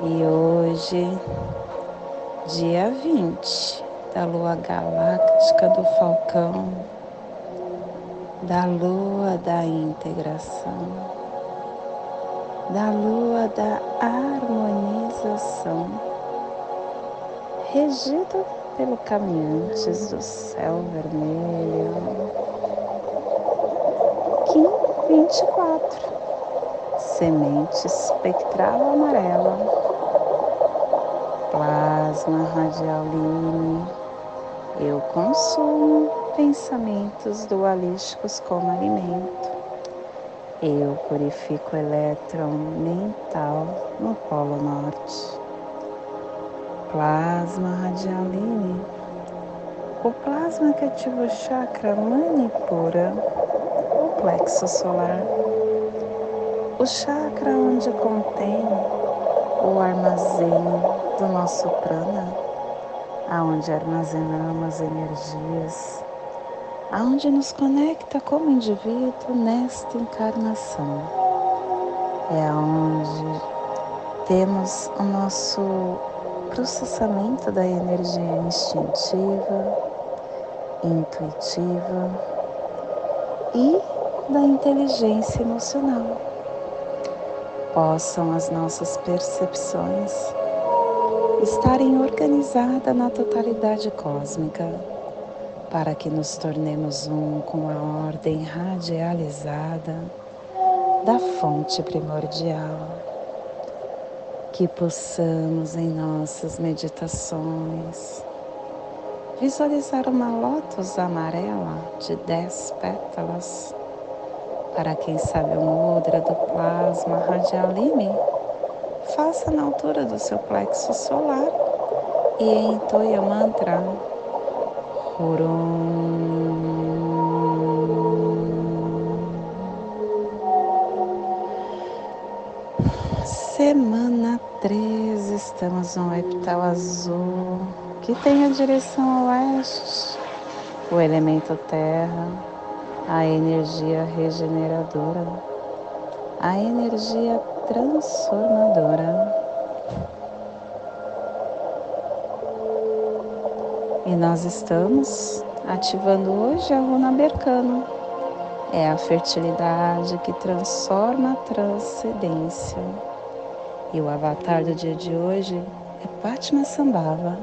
e hoje, dia 20 da lua galáctica do Falcão, da lua da integração, da lua da harmonização, regido pelo caminhantes do céu vermelho. Kim 24 semente espectral amarela, plasma radial eu consumo pensamentos dualísticos como alimento. Eu purifico o elétron mental no Polo Norte. Plasma radial o plasma que ativa o chakra manipura, o plexo solar o chakra onde contém o armazém do nosso prana, aonde armazenamos energias, aonde nos conecta como indivíduo nesta encarnação. É aonde temos o nosso processamento da energia instintiva, intuitiva e da inteligência emocional possam as nossas percepções estarem organizadas na totalidade cósmica, para que nos tornemos um com a ordem radializada da fonte primordial. Que possamos em nossas meditações visualizar uma lótus amarela de dez pétalas para quem sabe o mudra do plasma radialine, faça na altura do seu plexo solar e entoie o mantra Hurum. Semana 13, estamos no epital azul, que tem a direção oeste, o elemento terra a energia regeneradora, a energia transformadora. E nós estamos ativando hoje a runa Bercano. É a fertilidade que transforma a transcendência. E o avatar do dia de hoje é Patma Sambhava,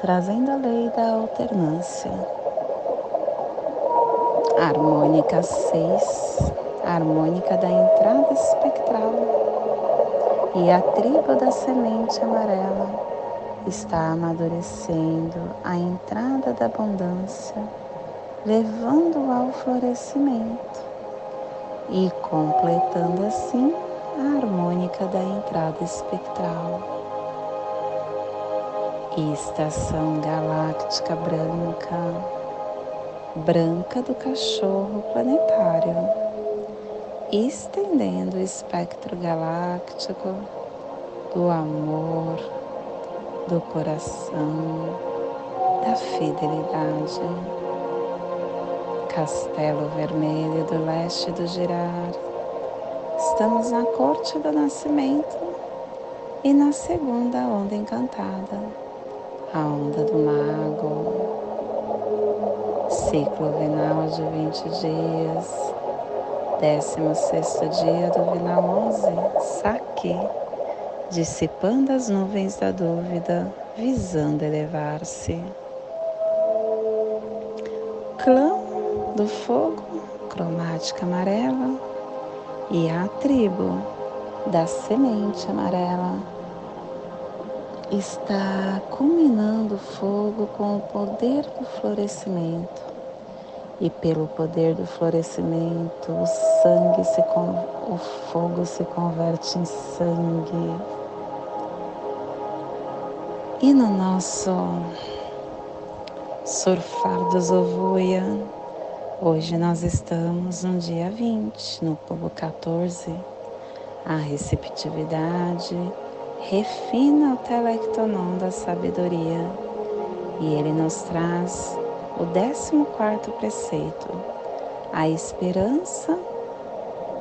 trazendo a lei da alternância harmônica 6, harmônica da entrada espectral, e a tribo da semente amarela está amadurecendo a entrada da abundância, levando ao florescimento e completando assim a harmônica da entrada espectral. Estação galáctica branca branca do cachorro planetário, estendendo o espectro galáctico do amor, do coração, da fidelidade. Castelo Vermelho do Leste do Girar. Estamos na corte do nascimento e na segunda onda encantada, a onda do mago, ciclo vinal de 20 dias, 16 dia do vinal 11, saque, dissipando as nuvens da dúvida, visando elevar-se. Clã do fogo, cromática amarela, e a tribo da semente amarela está combinando o fogo com o poder do florescimento e pelo poder do florescimento, o sangue se o fogo se converte em sangue. E no nosso surfar do Zovuia, hoje nós estamos no dia 20, no povo 14. A receptividade refina o telectonon da sabedoria e ele nos traz o 14 preceito. A esperança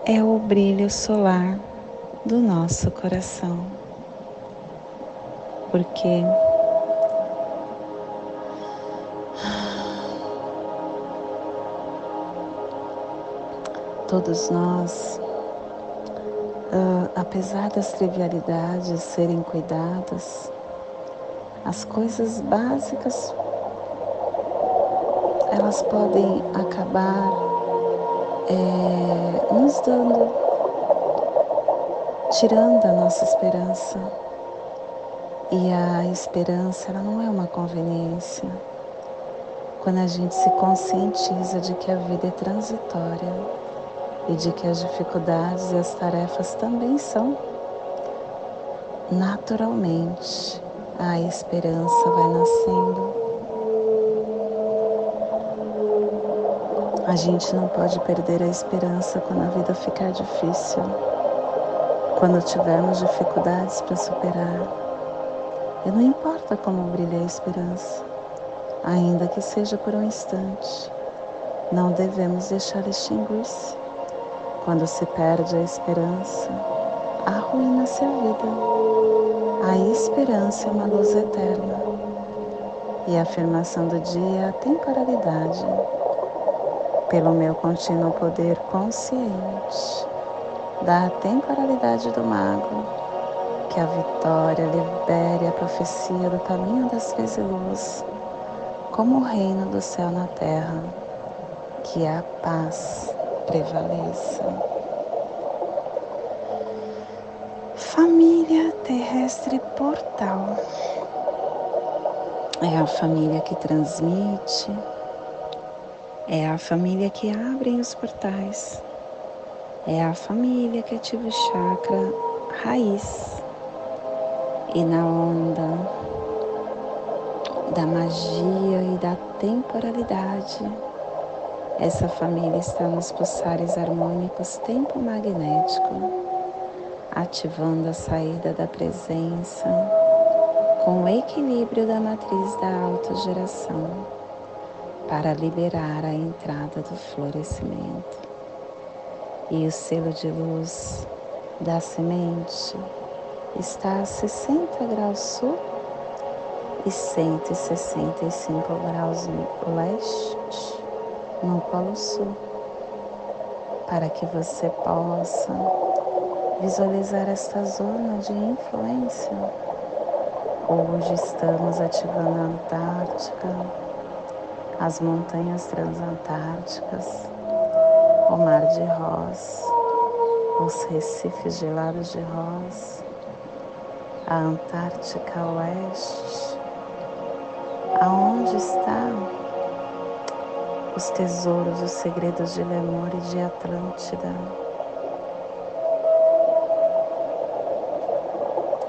é o brilho solar do nosso coração. Porque todos nós, uh, apesar das trivialidades serem cuidadas, as coisas básicas elas podem acabar é, nos dando, tirando a nossa esperança. E a esperança ela não é uma conveniência. Quando a gente se conscientiza de que a vida é transitória e de que as dificuldades e as tarefas também são naturalmente a esperança vai nascendo. A gente não pode perder a esperança quando a vida ficar difícil, quando tivermos dificuldades para superar. E não importa como brilha a esperança, ainda que seja por um instante, não devemos deixar extinguir-se. Quando se perde a esperança, arruína-se a vida. A esperança é uma luz eterna e a afirmação do dia é a temporalidade. Pelo meu contínuo poder consciente da temporalidade do mago, que a vitória libere a profecia do caminho das treze luzes, como o reino do céu na terra, que a paz prevaleça. Família terrestre portal é a família que transmite, é a família que abre os portais, é a família que ativa o chakra raiz e na onda da magia e da temporalidade. Essa família está nos pulsares harmônicos tempo magnético ativando a saída da presença com o equilíbrio da matriz da autogeração para liberar a entrada do florescimento. E o selo de luz da semente está a 60 graus sul e 165 graus leste no Polo Sul, para que você possa visualizar esta zona de influência. Hoje estamos ativando a Antártica, as montanhas transantárticas, o Mar de Ross, os recifes gelados de Ross, a Antártica Oeste, aonde estão os tesouros, os segredos de Lemur e de Atlântida.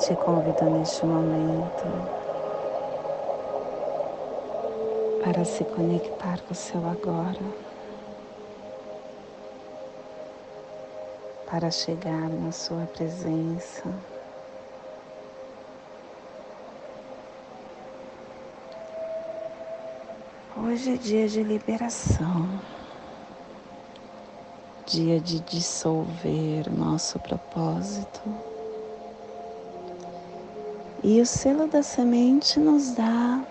te convido neste momento para se conectar com o seu agora, para chegar na sua presença. Hoje é dia de liberação, dia de dissolver nosso propósito. E o selo da semente nos dá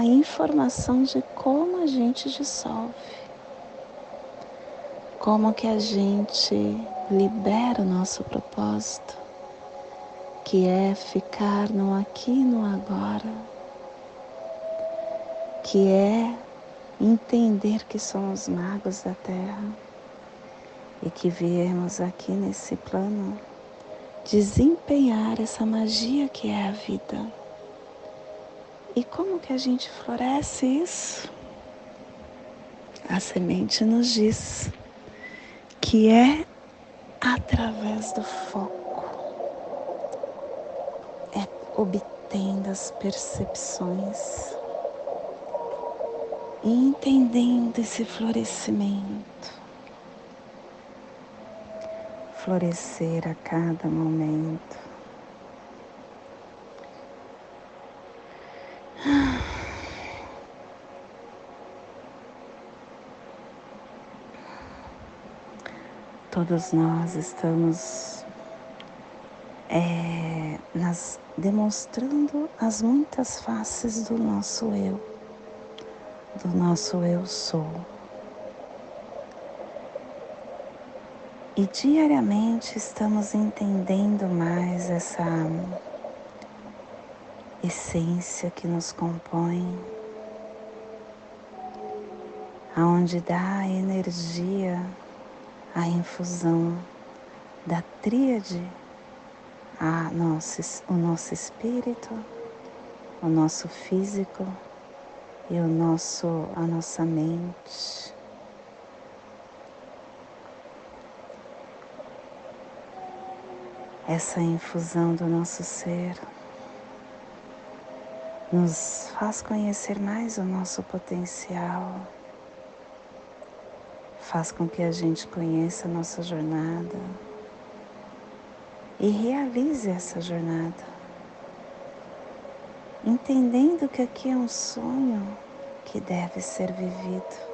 a informação de como a gente dissolve, como que a gente libera o nosso propósito, que é ficar no aqui e no agora, que é entender que somos magos da terra e que viemos aqui nesse plano desempenhar essa magia que é a vida. E como que a gente floresce isso? A semente nos diz que é através do foco, é mantendo as percepções e entendendo esse florescimento. Florescer a cada momento. Todos nós estamos é, nas, demonstrando as muitas faces do nosso eu do nosso eu sou. E diariamente estamos entendendo mais essa essência que nos compõe, aonde dá energia, a infusão da tríade, a nosso, o nosso espírito, o nosso físico e o nosso, a nossa mente. Essa infusão do nosso ser nos faz conhecer mais o nosso potencial, faz com que a gente conheça a nossa jornada e realize essa jornada entendendo que aqui é um sonho que deve ser vivido.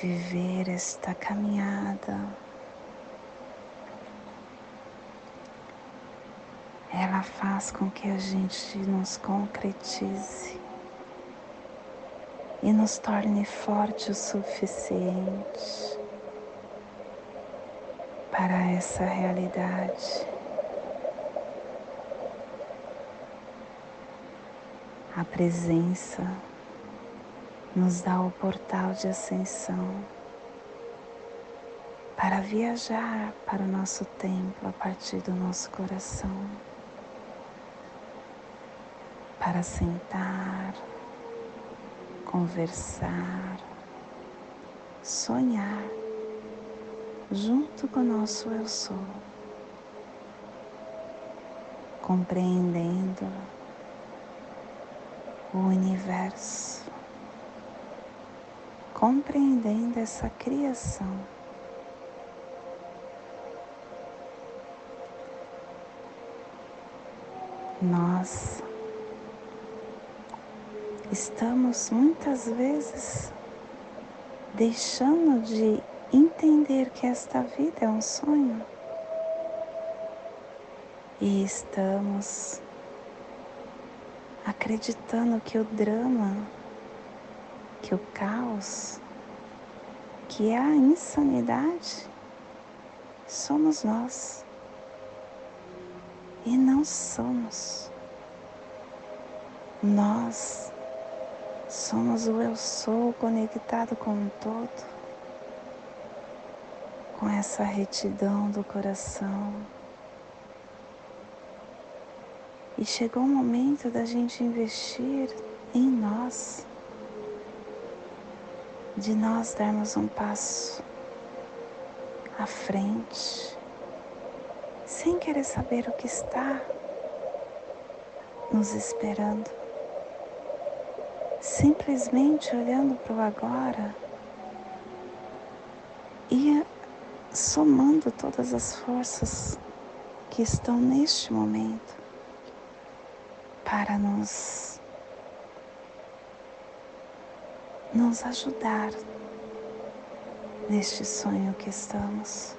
Viver esta caminhada. Ela faz com que a gente nos concretize e nos torne forte o suficiente para essa realidade. A presença nos dá o portal de ascensão para viajar para o nosso templo a partir do nosso coração, para sentar, conversar, sonhar. Junto com o nosso Eu Sou, compreendendo o universo, compreendendo essa criação. Nós estamos muitas vezes deixando de entender que esta vida é um sonho e estamos acreditando que o drama, que o caos, que é a insanidade, somos nós. E não somos. Nós somos o eu sou conectado com o todo, com essa retidão do coração. E chegou o momento da gente investir em nós, de nós darmos um passo à frente, sem querer saber o que está nos esperando, simplesmente olhando para o agora e somando todas as forças que estão neste momento para nos, nos ajudar neste sonho que estamos.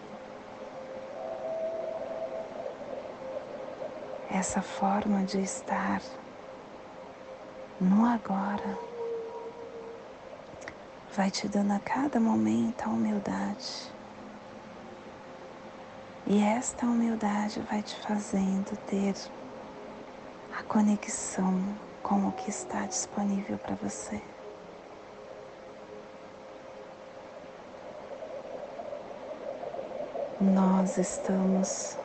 Essa forma de estar no agora vai te dando a cada momento a humildade. E esta humildade vai te fazendo ter a conexão com o que está disponível para você. Nós estamos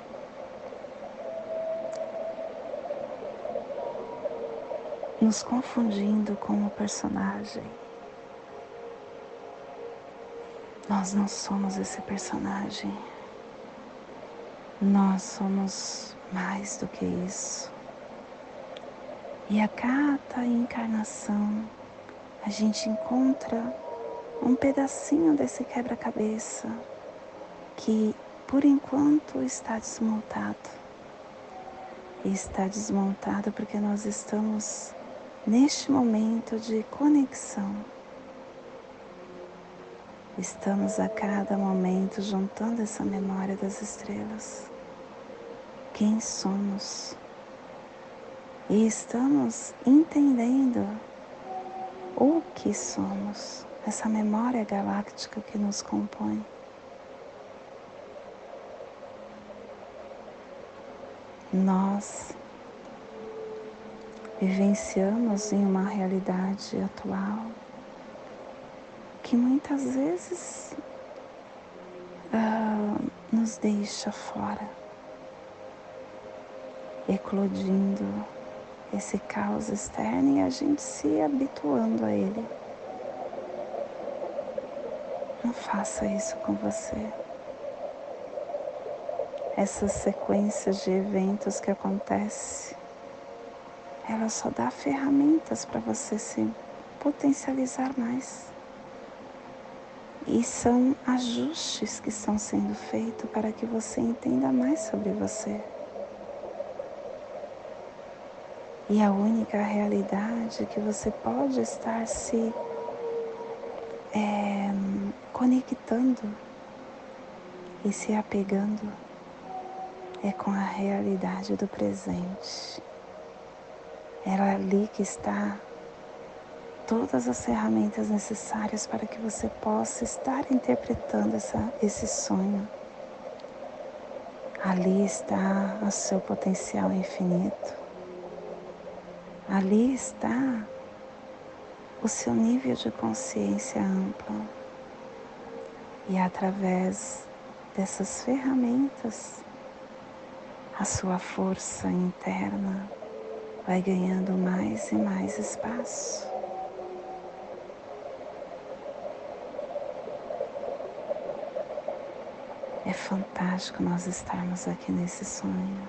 nos confundindo com o personagem. Nós não somos esse personagem. Nós somos mais do que isso. E a cada encarnação a gente encontra um pedacinho desse quebra-cabeça que por enquanto está desmontado. E está desmontado porque nós estamos neste momento de conexão. Estamos a cada momento juntando essa memória das estrelas. Quem somos? E estamos entendendo o que somos, essa memória galáctica que nos compõe. Nós vivenciamos em uma realidade atual que muitas vezes uh, nos deixa fora, eclodindo esse caos externo e a gente se habituando a ele. Não faça isso com você. Essas sequências de eventos que acontecem, ela só dá ferramentas para você se potencializar mais. E são ajustes que estão sendo feitos para que você entenda mais sobre você. E a única realidade que você pode estar se é, conectando e se apegando é com a realidade do presente. É ali que está todas as ferramentas necessárias para que você possa estar interpretando essa, esse sonho. Ali está o seu potencial infinito. Ali está o seu nível de consciência ampla. E através dessas ferramentas, a sua força interna vai ganhando mais e mais espaço. É fantástico nós estarmos aqui nesse sonho.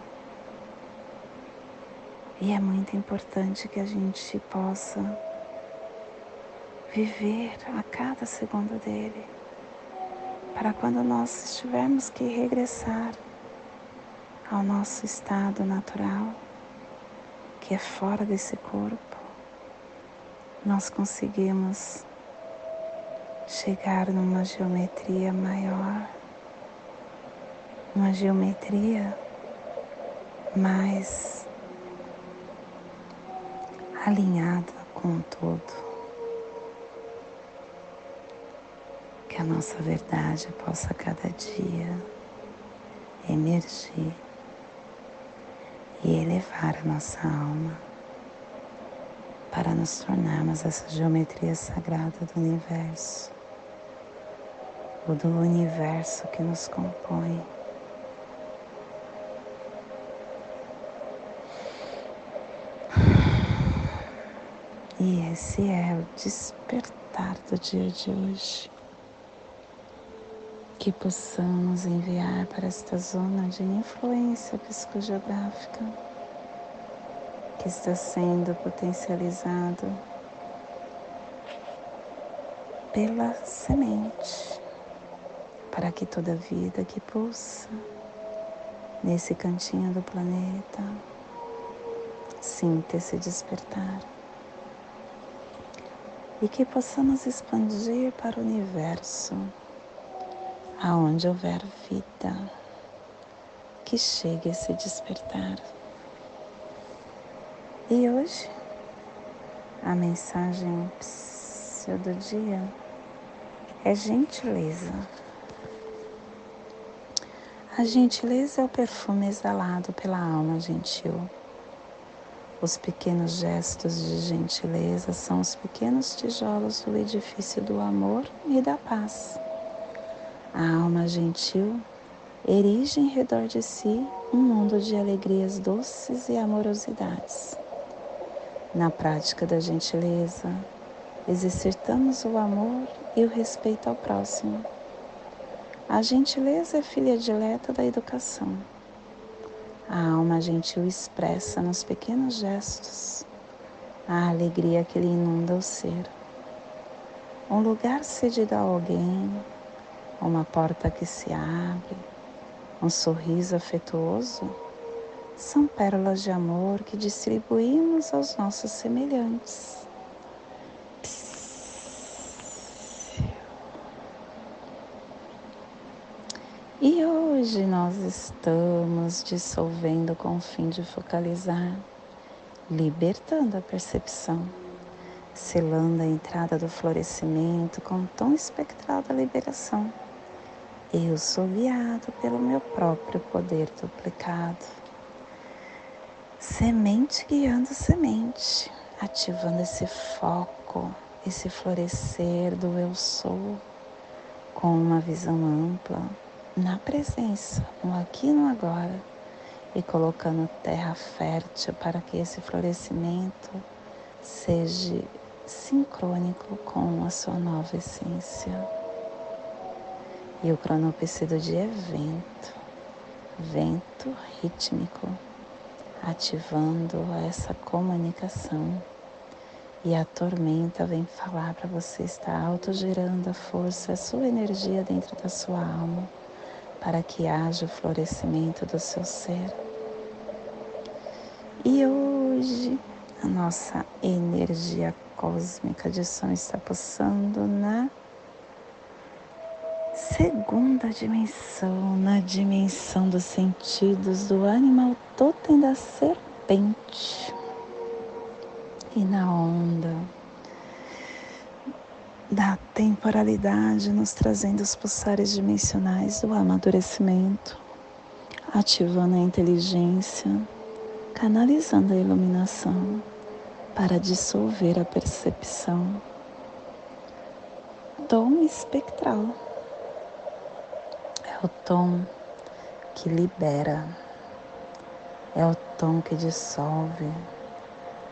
E é muito importante que a gente possa viver a cada segundo dele, para quando nós tivermos que regressar ao nosso estado natural, que é fora desse corpo, nós conseguimos chegar numa geometria maior, uma geometria mais alinhada com o todo. Que a nossa verdade possa cada dia emergir e elevar a nossa alma para nos tornarmos essa geometria sagrada do universo, o do universo que nos compõe. E esse é o despertar do dia de hoje. Que possamos enviar para esta zona de influência psicogeográfica que está sendo potencializado pela semente, para que toda vida que pulsa nesse cantinho do planeta sinta esse despertar. E que possamos expandir para o universo, aonde houver vida, que chegue a se despertar. E hoje, a mensagem do dia é gentileza. A gentileza é o perfume exalado pela alma gentil os pequenos gestos de gentileza são os pequenos tijolos do edifício do amor e da paz. A alma gentil erige em redor de si um mundo de alegrias doces e amorosidades. Na prática da gentileza, exercitamos o amor e o respeito ao próximo. A gentileza é filha dileta da educação A alma gentil expressa nos pequenos gestos a alegria que lhe inunda o ser. Um lugar cedido a alguém, uma porta que se abre, um sorriso afetuoso, são pérolas de amor que distribuímos aos nossos semelhantes. E hoje nós estamos dissolvendo com o fim de focalizar, libertando a percepção, selando a entrada do florescimento com o tom espectral da liberação. Eu sou guiado pelo meu próprio poder duplicado. Semente guiando semente, ativando esse foco, esse florescer do eu sou, com uma visão ampla na presença, no aqui e no agora, e colocando terra fértil para que esse florescimento seja sincrônico com a sua nova essência. E o cronopse do dia é vento, vento rítmico, ativando essa comunicação. E a tormenta vem falar para você estar autogerando a força, a sua energia dentro da sua alma para que haja o florescimento do seu ser. E hoje a nossa energia cósmica de som está pulsando na segunda dimensão, na dimensão dos sentidos do animal totem da serpente e na onda da temporalidade, nos trazendo os pulsares dimensionais do amadurecimento, ativando a inteligência, canalizando a iluminação para dissolver a percepção. Tom espectral o tom que libera, é o tom que dissolve,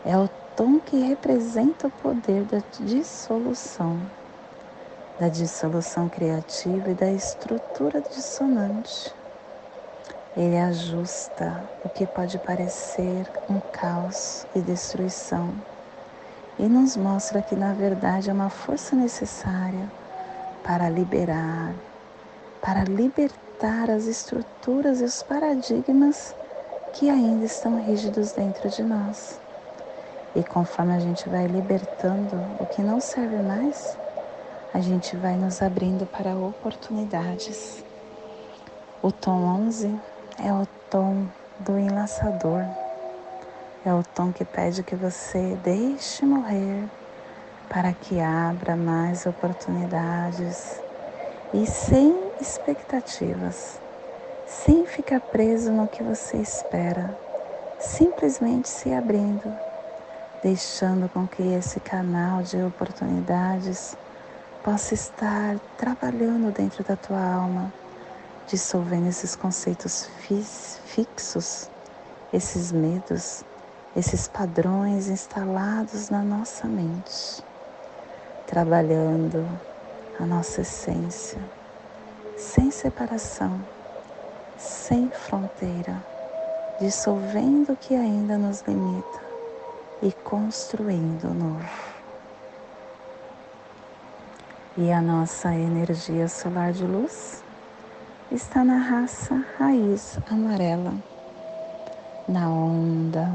é o tom que representa o poder da dissolução, da dissolução criativa e da estrutura dissonante. Ele ajusta o que pode parecer um caos e destruição e nos mostra que, na verdade, é uma força necessária para liberar, para libertar as estruturas e os paradigmas que ainda estão rígidos dentro de nós. E conforme a gente vai libertando o que não serve mais, a gente vai nos abrindo para oportunidades. O tom 11 é o tom do enlaçador. É o tom que pede que você deixe morrer para que abra mais oportunidades e sem expectativas, sem ficar preso no que você espera, simplesmente se abrindo deixando com que esse canal de oportunidades possa estar trabalhando dentro da tua alma, dissolvendo esses conceitos fixos, esses medos, esses padrões instalados na nossa mente, trabalhando a nossa essência, sem separação, sem fronteira, dissolvendo o que ainda nos limita e construindo o novo. E a nossa energia solar de luz está na raça raiz amarela, na onda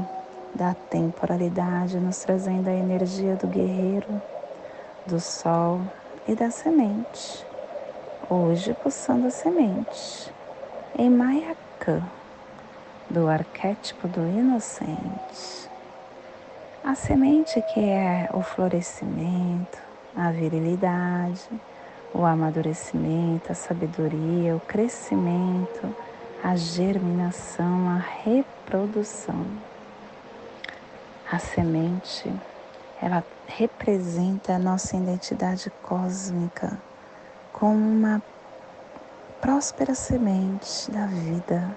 da temporalidade, nos trazendo a energia do guerreiro, do sol e da semente. Hoje pulsando a semente em Mayakã, do arquétipo do inocente. A semente que é o florescimento, a virilidade, o amadurecimento, a sabedoria, o crescimento, a germinação, a reprodução. A semente, ela representa a nossa identidade cósmica como uma próspera semente da vida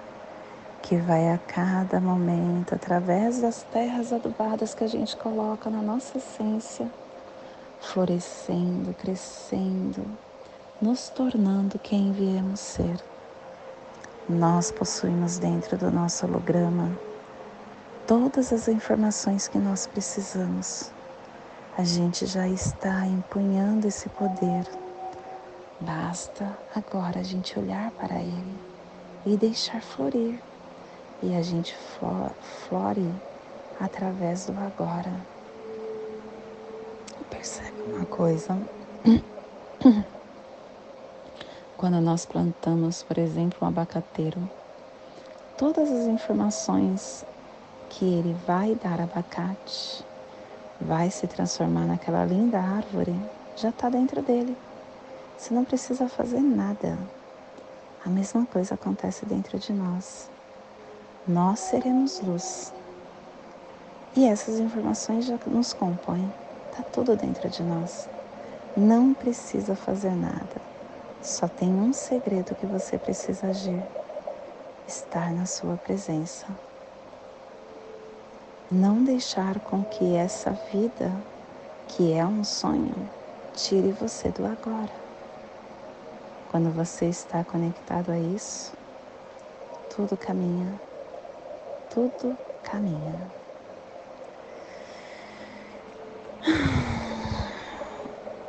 que vai a cada momento, através das terras adubadas que a gente coloca na nossa essência, florescendo, crescendo, nos tornando quem viemos ser. Nós possuímos dentro do nosso holograma todas as informações que nós precisamos. A gente já está empunhando esse poder. Basta agora a gente olhar para ele e deixar florir. E a gente flore através do agora. Percebe uma coisa? Quando nós plantamos, por exemplo, um abacateiro, todas as informações que ele vai dar abacate, vai se transformar naquela linda árvore, já está dentro dele. Você não precisa fazer nada. A mesma coisa acontece dentro de nós. Nós seremos luz. E essas informações já nos compõem. Está tudo dentro de nós. Não precisa fazer nada. Só tem um segredo que você precisa agir: estar na sua presença não deixar com que essa vida, que é um sonho, tire você do agora. Quando você está conectado a isso, tudo caminha, tudo caminha.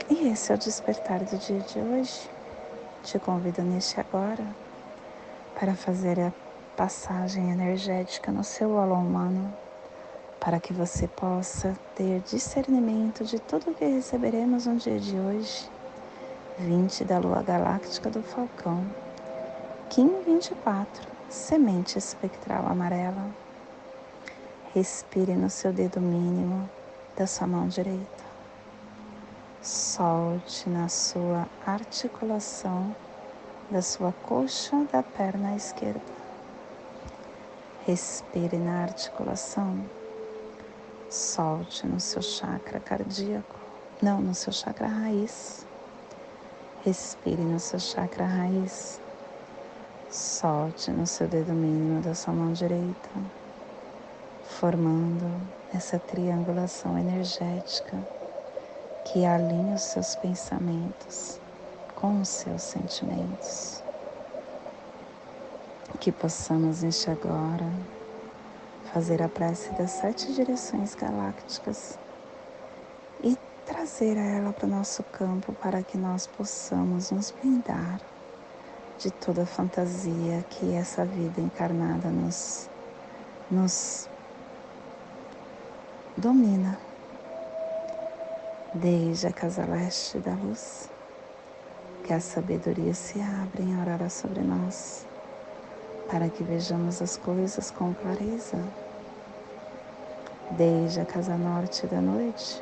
E esse é o despertar do dia de hoje. Te convido neste agora para fazer a passagem energética no seu alô humano para que você possa ter discernimento de tudo o que receberemos no dia de hoje. 20 da Lua Galáctica do Falcão, Kim 24, semente espectral amarela. Respire no seu dedo mínimo da sua mão direita. Solte na sua articulação da sua coxa da perna esquerda. Respire na articulação Solte no seu chakra cardíaco, não, no seu chakra raiz. Respire no seu chakra raiz. Solte no seu dedo mínimo da sua mão direita, formando essa triangulação energética que alinha os seus pensamentos com os seus sentimentos. Que possamos neste agora fazer a prece das sete direções galácticas e trazer ela para o nosso campo para que nós possamos nos blindar de toda fantasia que essa vida encarnada nos, nos domina. Desde a casa leste da luz, que a sabedoria se abra em aurora sobre nós para que vejamos as coisas com clareza. Desde a casa norte da noite,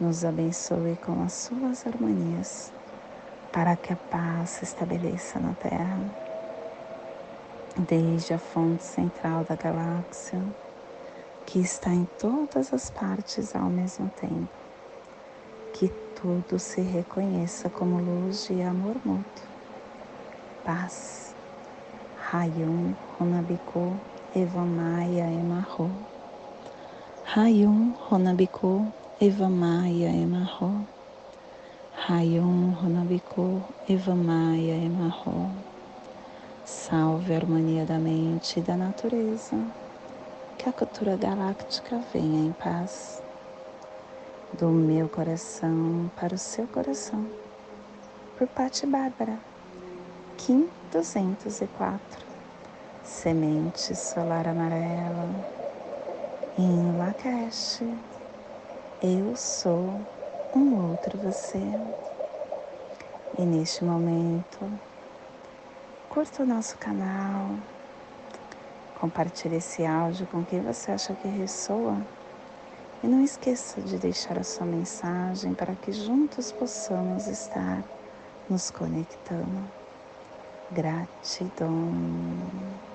nos abençoe com as suas harmonias, para que a paz se estabeleça na terra, desde a fonte central da galáxia, que está em todas as partes ao mesmo tempo, que tudo se reconheça como luz e amor mútuo, paz. Rayum Honabiku Evamaya Emarro. Rayum Honabiku Evamaya Emarro. Rayum Honabiku Evamaya Emarro. Salve a harmonia da mente e da natureza. Que a cultura galáctica venha em paz. Do meu coração para o seu coração. Por Pati Bárbara. Kim 204. Semente solar amarela. Em Lakesh, eu sou um outro você. E neste momento, curta o nosso canal, compartilhe esse áudio com quem você acha que ressoa e não esqueça de deixar a sua mensagem para que juntos possamos estar nos conectando. Gratidão.